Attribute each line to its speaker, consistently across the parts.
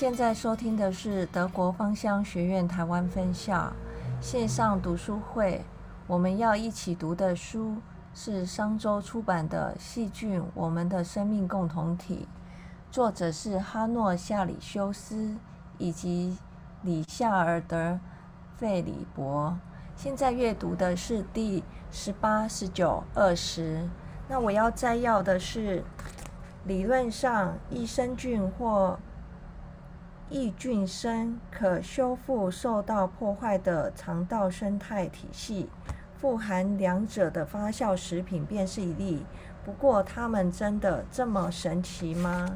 Speaker 1: 现在收听的是德国芳香学院台湾分校线上读书会。我们要一起读的书是商周出版的《细菌：我们的生命共同体》，作者是哈诺·夏里修斯以及里夏尔德·费里伯。现在阅读的是第十八、十九、二十。那我要摘要的是，理论上益生菌或益菌生可修复受到破坏的肠道生态体系，富含两者的发酵食品便是一例。不过，它们真的这么神奇吗？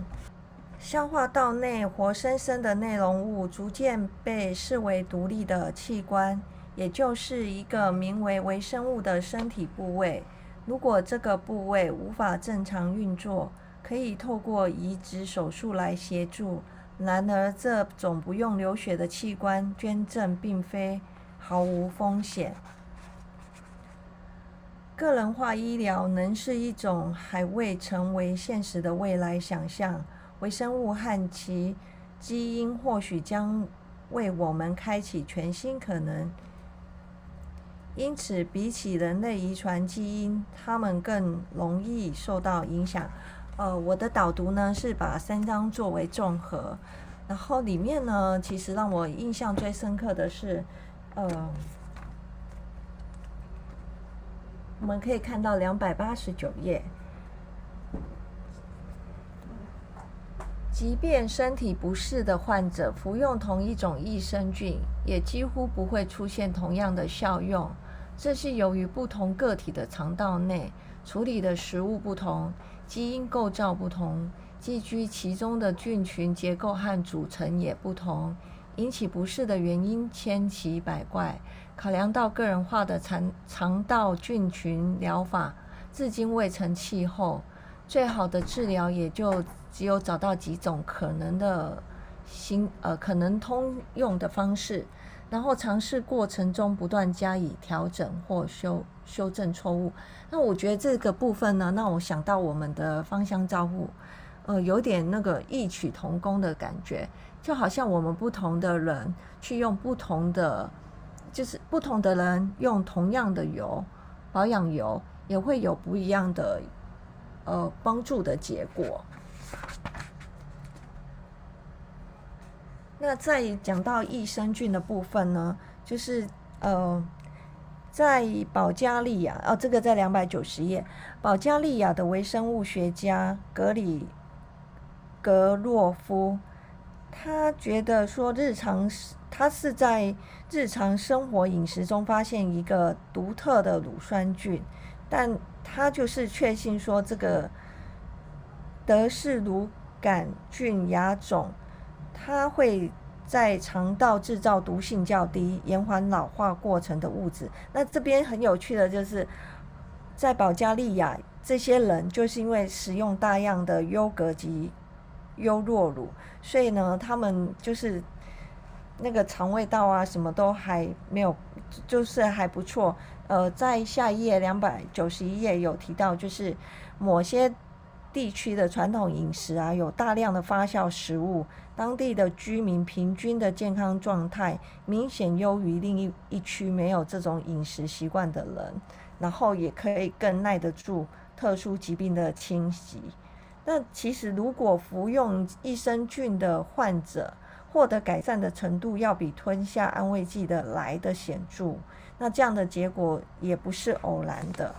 Speaker 1: 消化道内活生生的内容物逐渐被视为独立的器官，也就是一个名为微生物的身体部位。如果这个部位无法正常运作，可以透过移植手术来协助。然而，这种不用流血的器官捐赠并非毫无风险。个人化医疗能是一种还未成为现实的未来想象。微生物和其基因或许将为我们开启全新可能。因此，比起人类遗传基因，它们更容易受到影响。呃，我的导读呢是把三章作为综合，然后里面呢，其实让我印象最深刻的是，呃，我们可以看到两百八十九页，即便身体不适的患者服用同一种益生菌，也几乎不会出现同样的效用。这是由于不同个体的肠道内处理的食物不同，基因构造不同，寄居其中的菌群结构和组成也不同，引起不适的原因千奇百怪。考量到个人化的肠肠道菌群疗法至今未成气候，最好的治疗也就只有找到几种可能的新呃可能通用的方式。然后尝试过程中不断加以调整或修修正错误。那我觉得这个部分呢，让我想到我们的芳香照顾，呃，有点那个异曲同工的感觉，就好像我们不同的人去用不同的，就是不同的人用同样的油保养油，也会有不一样的呃帮助的结果。那在讲到益生菌的部分呢，就是呃，在保加利亚哦，这个在两百九十页，保加利亚的微生物学家格里格洛夫，他觉得说日常他是在日常生活饮食中发现一个独特的乳酸菌，但他就是确信说这个德氏乳杆菌亚种。它会在肠道制造毒性较低、延缓老化过程的物质。那这边很有趣的就是，在保加利亚，这些人就是因为使用大量的优格及优酪乳，所以呢，他们就是那个肠胃道啊，什么都还没有，就是还不错。呃，在下一页两百九十一页有提到，就是某些。地区的传统饮食啊，有大量的发酵食物，当地的居民平均的健康状态明显优于另一一区没有这种饮食习惯的人，然后也可以更耐得住特殊疾病的侵袭。那其实如果服用益生菌的患者获得改善的程度，要比吞下安慰剂的来的显著，那这样的结果也不是偶然的。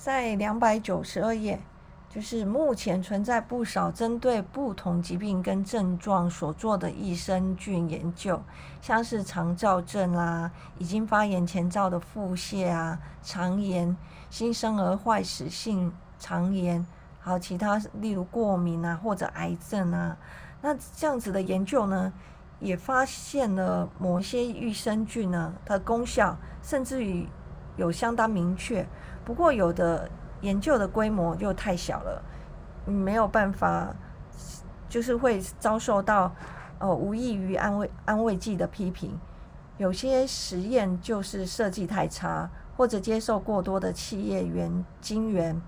Speaker 1: 在两百九十二页，就是目前存在不少针对不同疾病跟症状所做的益生菌研究，像是肠燥症啦，已经发炎前兆的腹泻啊、肠炎、新生儿坏死性肠炎，还有其他例如过敏啊或者癌症啊，那这样子的研究呢，也发现了某些益生菌呢，它的功效甚至于有相当明确。不过，有的研究的规模又太小了，没有办法，就是会遭受到呃无异于安慰安慰剂的批评。有些实验就是设计太差，或者接受过多的企业原晶圆，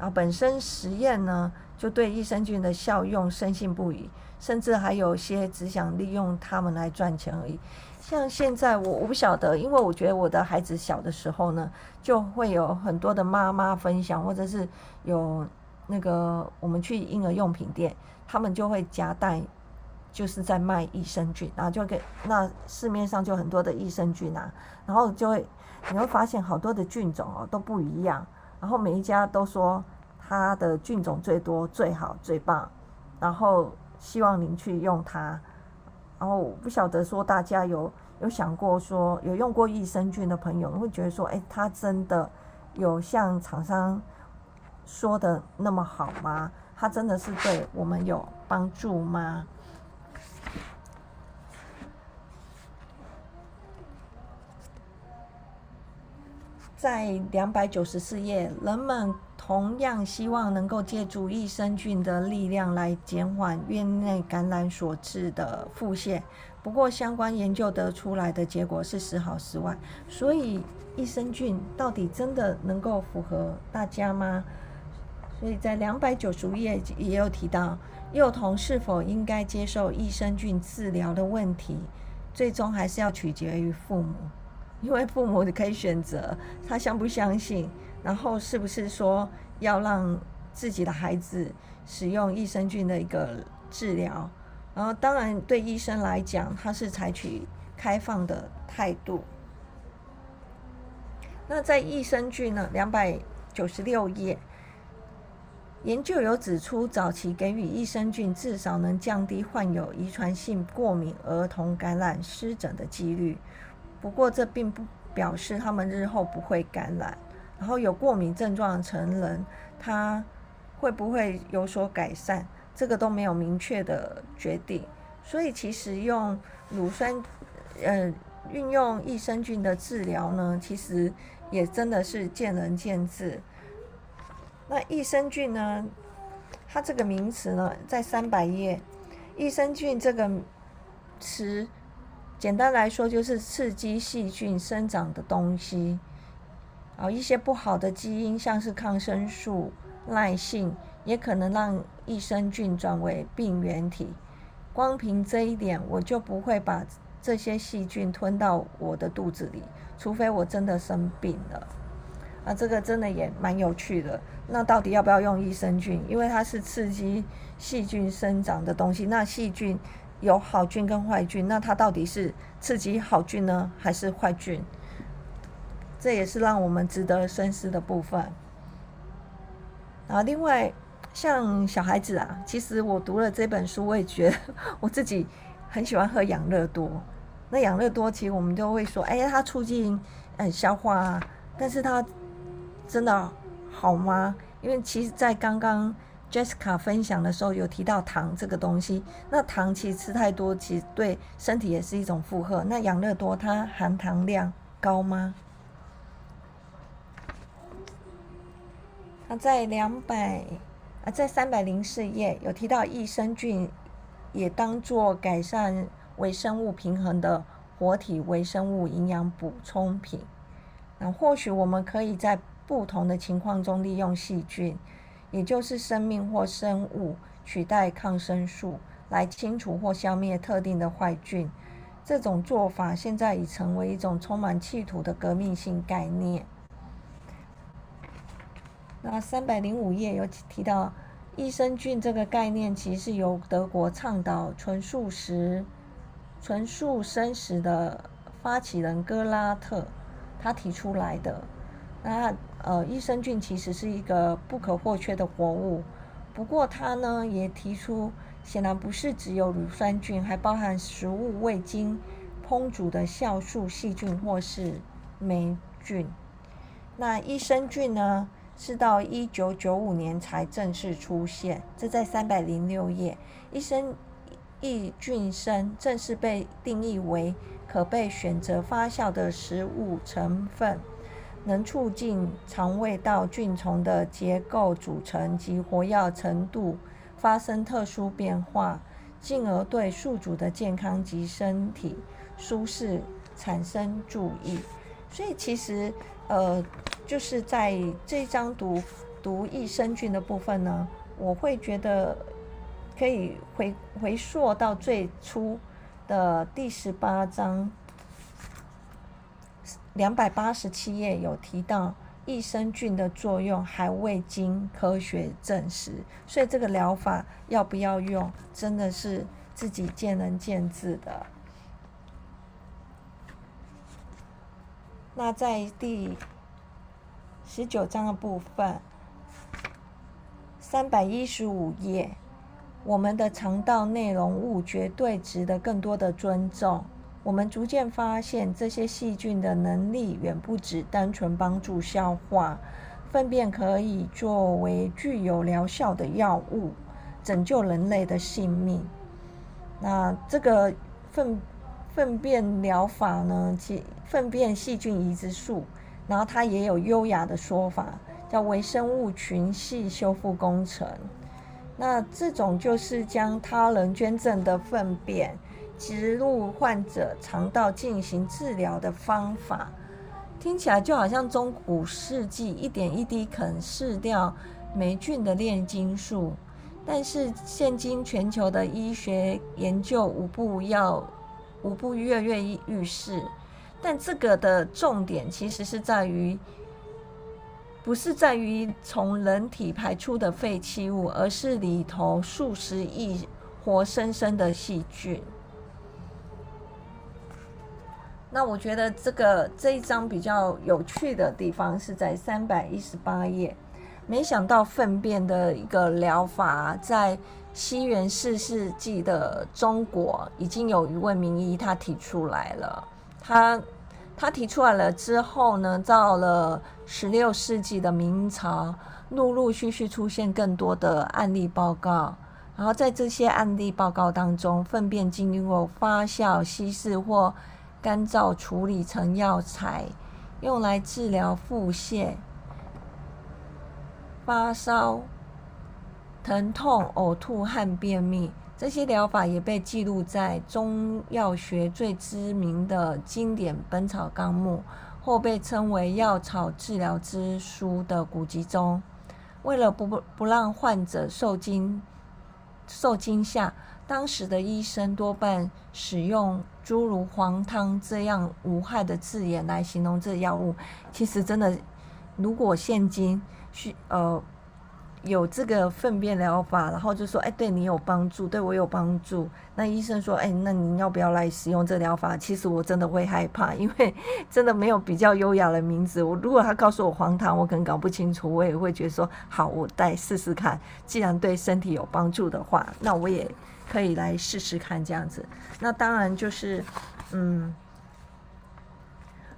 Speaker 1: 啊，本身实验呢就对益生菌的效用深信不疑，甚至还有些只想利用他们来赚钱而已。像现在我我不晓得，因为我觉得我的孩子小的时候呢，就会有很多的妈妈分享，或者是有那个我们去婴儿用品店，他们就会夹带。就是在卖益生菌，然后就给那市面上就很多的益生菌啊，然后就会你会发现好多的菌种哦都不一样，然后每一家都说它的菌种最多、最好、最棒，然后希望您去用它。然后不晓得说大家有有想过说有用过益生菌的朋友会觉得说，哎，它真的有像厂商说的那么好吗？它真的是对我们有帮助吗？在两百九十四页，人们同样希望能够借助益生菌的力量来减缓院内感染所致的腹泻。不过，相关研究得出来的结果是时好时坏。所以，益生菌到底真的能够符合大家吗？所以在两百九十页也有提到，幼童是否应该接受益生菌治疗的问题，最终还是要取决于父母。因为父母可以选择他相不相信，然后是不是说要让自己的孩子使用益生菌的一个治疗，然后当然对医生来讲，他是采取开放的态度。那在益生菌呢，两百九十六页，研究有指出，早期给予益生菌至少能降低患有遗传性过敏儿童感染湿疹的几率。不过，这并不表示他们日后不会感染。然后有过敏症状的成人，他会不会有所改善？这个都没有明确的决定。所以，其实用乳酸，呃，运用益生菌的治疗呢，其实也真的是见仁见智。那益生菌呢？它这个名词呢，在三百页，益生菌这个词。简单来说，就是刺激细菌生长的东西。啊，一些不好的基因，像是抗生素耐性，也可能让益生菌转为病原体。光凭这一点，我就不会把这些细菌吞到我的肚子里，除非我真的生病了。啊，这个真的也蛮有趣的。那到底要不要用益生菌？因为它是刺激细菌生长的东西，那细菌。有好菌跟坏菌，那它到底是刺激好菌呢，还是坏菌？这也是让我们值得深思的部分。啊，另外像小孩子啊，其实我读了这本书，我也觉得我自己很喜欢喝养乐多。那养乐多其实我们都会说，哎呀，它促进嗯消化，啊，但是它真的好吗？因为其实，在刚刚。Jessica 分享的时候有提到糖这个东西，那糖其实吃太多，其实对身体也是一种负荷。那养乐多它含糖量高吗？在两百啊，在三百零四页有提到益生菌也当做改善微生物平衡的活体微生物营养补充品。那或许我们可以在不同的情况中利用细菌。也就是生命或生物取代抗生素来清除或消灭特定的坏菌，这种做法现在已成为一种充满企图的革命性概念。那三百零五页有提到益生菌这个概念，其实是由德国倡导纯素食、纯素生食的发起人戈拉特他提出来的。那呃，益生菌其实是一个不可或缺的活物，不过他呢也提出，显然不是只有乳酸菌，还包含食物未经烹煮的酵素细菌或是霉菌。那益生菌呢，是到一九九五年才正式出现，这在三百零六页，益生益菌生正式被定义为可被选择发酵的食物成分。能促进肠胃道菌丛的结构组成及活跃程度发生特殊变化，进而对宿主的健康及身体舒适产生注意。所以其实，呃，就是在这张读读益生菌的部分呢，我会觉得可以回回溯到最初的第十八章两百八十七页有提到益生菌的作用还未经科学证实，所以这个疗法要不要用，真的是自己见仁见智的。那在第十九章的部分。三百一十五页，我们的肠道内容物绝对值得更多的尊重。我们逐渐发现，这些细菌的能力远不止单纯帮助消化，粪便可以作为具有疗效的药物，拯救人类的性命。那这个粪粪便疗法呢？其粪便细菌移植术，然后它也有优雅的说法。叫微生物群系修复工程，那这种就是将他人捐赠的粪便植入患者肠道进行治疗的方法，听起来就好像中古世纪一点一滴啃噬掉霉菌的炼金术，但是现今全球的医学研究无不要无不跃跃欲试，但这个的重点其实是在于。不是在于从人体排出的废弃物，而是里头数十亿活生生的细菌。那我觉得这个这一章比较有趣的地方是在三百一十八页。没想到粪便的一个疗法，在西元四世纪的中国，已经有一位名医他提出来了。他他提出来了之后呢，到了十六世纪的明朝，陆陆续续出现更多的案例报告。然后在这些案例报告当中，粪便经过发酵、稀释或干燥处理成药材，用来治疗腹泻、发烧、疼痛、呕吐和便秘。这些疗法也被记录在中药学最知名的经典《本草纲目》或被称为《药草治疗之书》的古籍中。为了不不让患者受惊受惊吓，当时的医生多半使用诸如“黄汤”这样无害的字眼来形容这药物。其实，真的，如果现今需呃。有这个粪便疗法，然后就说，哎，对你有帮助，对我有帮助。那医生说，哎，那你要不要来使用这疗法？其实我真的会害怕，因为真的没有比较优雅的名字。我如果他告诉我黄糖，我可能搞不清楚，我也会觉得说，好，我再试试看。既然对身体有帮助的话，那我也可以来试试看这样子。那当然就是，嗯，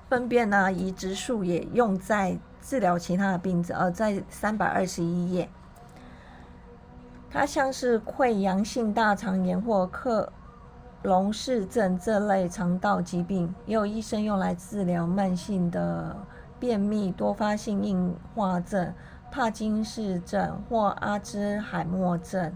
Speaker 1: 粪便呢，移植术也用在。治疗其他的病症，而在三百二十一页，它像是溃疡性大肠炎或克隆氏症这类肠道疾病，也有医生用来治疗慢性的便秘、多发性硬化症、帕金氏症或阿兹海默症。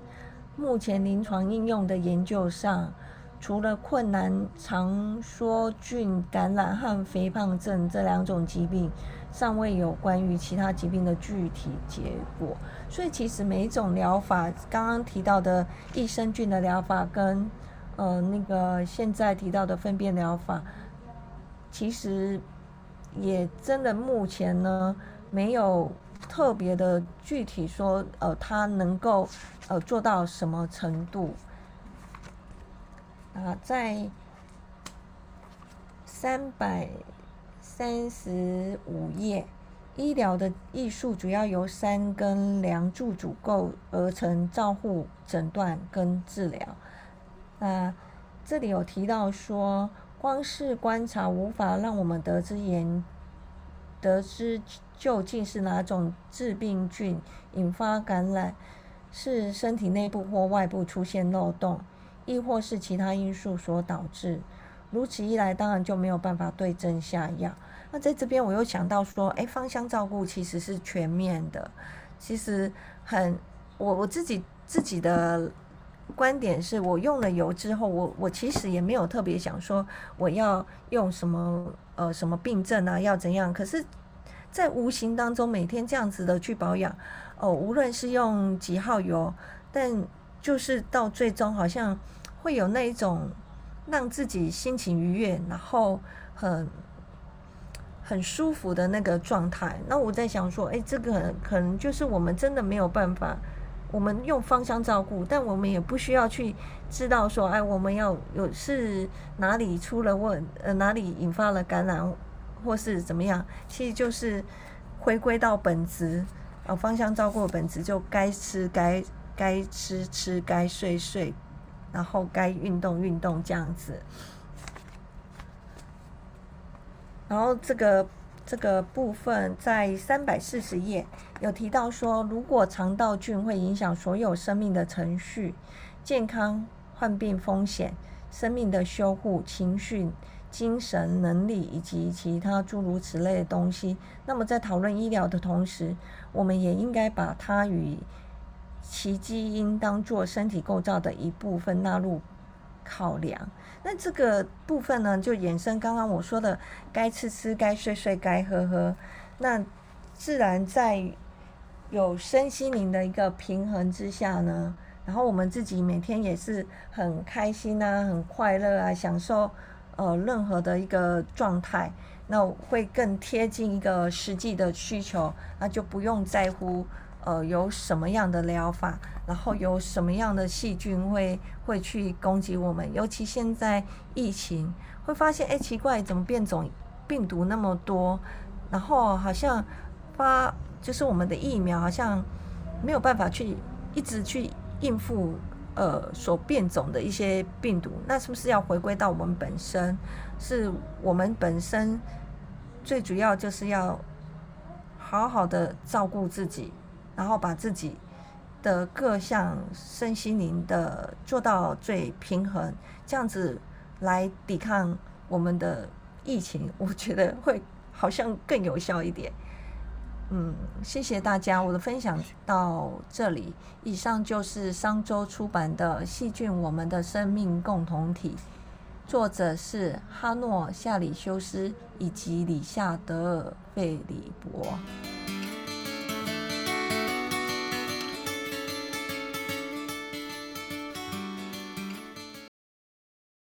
Speaker 1: 目前临床应用的研究上，除了困难肠梭菌感染和肥胖症这两种疾病。尚未有关于其他疾病的具体结果，所以其实每一种疗法，刚刚提到的益生菌的疗法跟呃那个现在提到的粪便疗法，其实也真的目前呢没有特别的具体说呃它能够呃做到什么程度啊，在三百。三十五页，医疗的艺术主要由三根梁柱组构而成，照护、诊断跟治疗。那这里有提到说，光是观察无法让我们得知研得知究竟是哪种致病菌引发感染，是身体内部或外部出现漏洞，亦或是其他因素所导致。如此一来，当然就没有办法对症下药。那在这边，我又想到说，哎，芳香照顾其实是全面的。其实很，我我自己自己的观点是，我用了油之后，我我其实也没有特别想说我要用什么呃什么病症啊，要怎样。可是在无形当中每天这样子的去保养，哦，无论是用几号油，但就是到最终好像会有那一种让自己心情愉悦，然后很很舒服的那个状态。那我在想说，哎，这个可能就是我们真的没有办法。我们用芳香照顾，但我们也不需要去知道说，哎，我们要有是哪里出了问，呃，哪里引发了感染，或是怎么样？其实就是回归到本质，呃，芳香照顾本质就该吃该该吃吃，该睡睡，然后该运动运动这样子。然后这个。这个部分在三百四十页有提到说，如果肠道菌会影响所有生命的程序、健康、患病风险、生命的修护、情绪、精神能力以及其他诸如此类的东西，那么在讨论医疗的同时，我们也应该把它与其基因当做身体构造的一部分纳入。考量，那这个部分呢，就衍生刚刚我说的，该吃吃，该睡睡，该喝喝，那自然在有身心灵的一个平衡之下呢，然后我们自己每天也是很开心啊，很快乐啊，享受呃任何的一个状态，那会更贴近一个实际的需求，那就不用在乎。呃，有什么样的疗法？然后有什么样的细菌会会去攻击我们？尤其现在疫情，会发现哎，奇怪，怎么变种病毒那么多？然后好像发就是我们的疫苗好像没有办法去一直去应付呃所变种的一些病毒。那是不是要回归到我们本身？是我们本身最主要就是要好好的照顾自己。然后把自己的各项身心灵的做到最平衡，这样子来抵抗我们的疫情，我觉得会好像更有效一点。嗯，谢谢大家，我的分享到这里。以上就是商周出版的《细菌：我们的生命共同体》，作者是哈诺·夏里修斯以及里夏德尔·费里伯。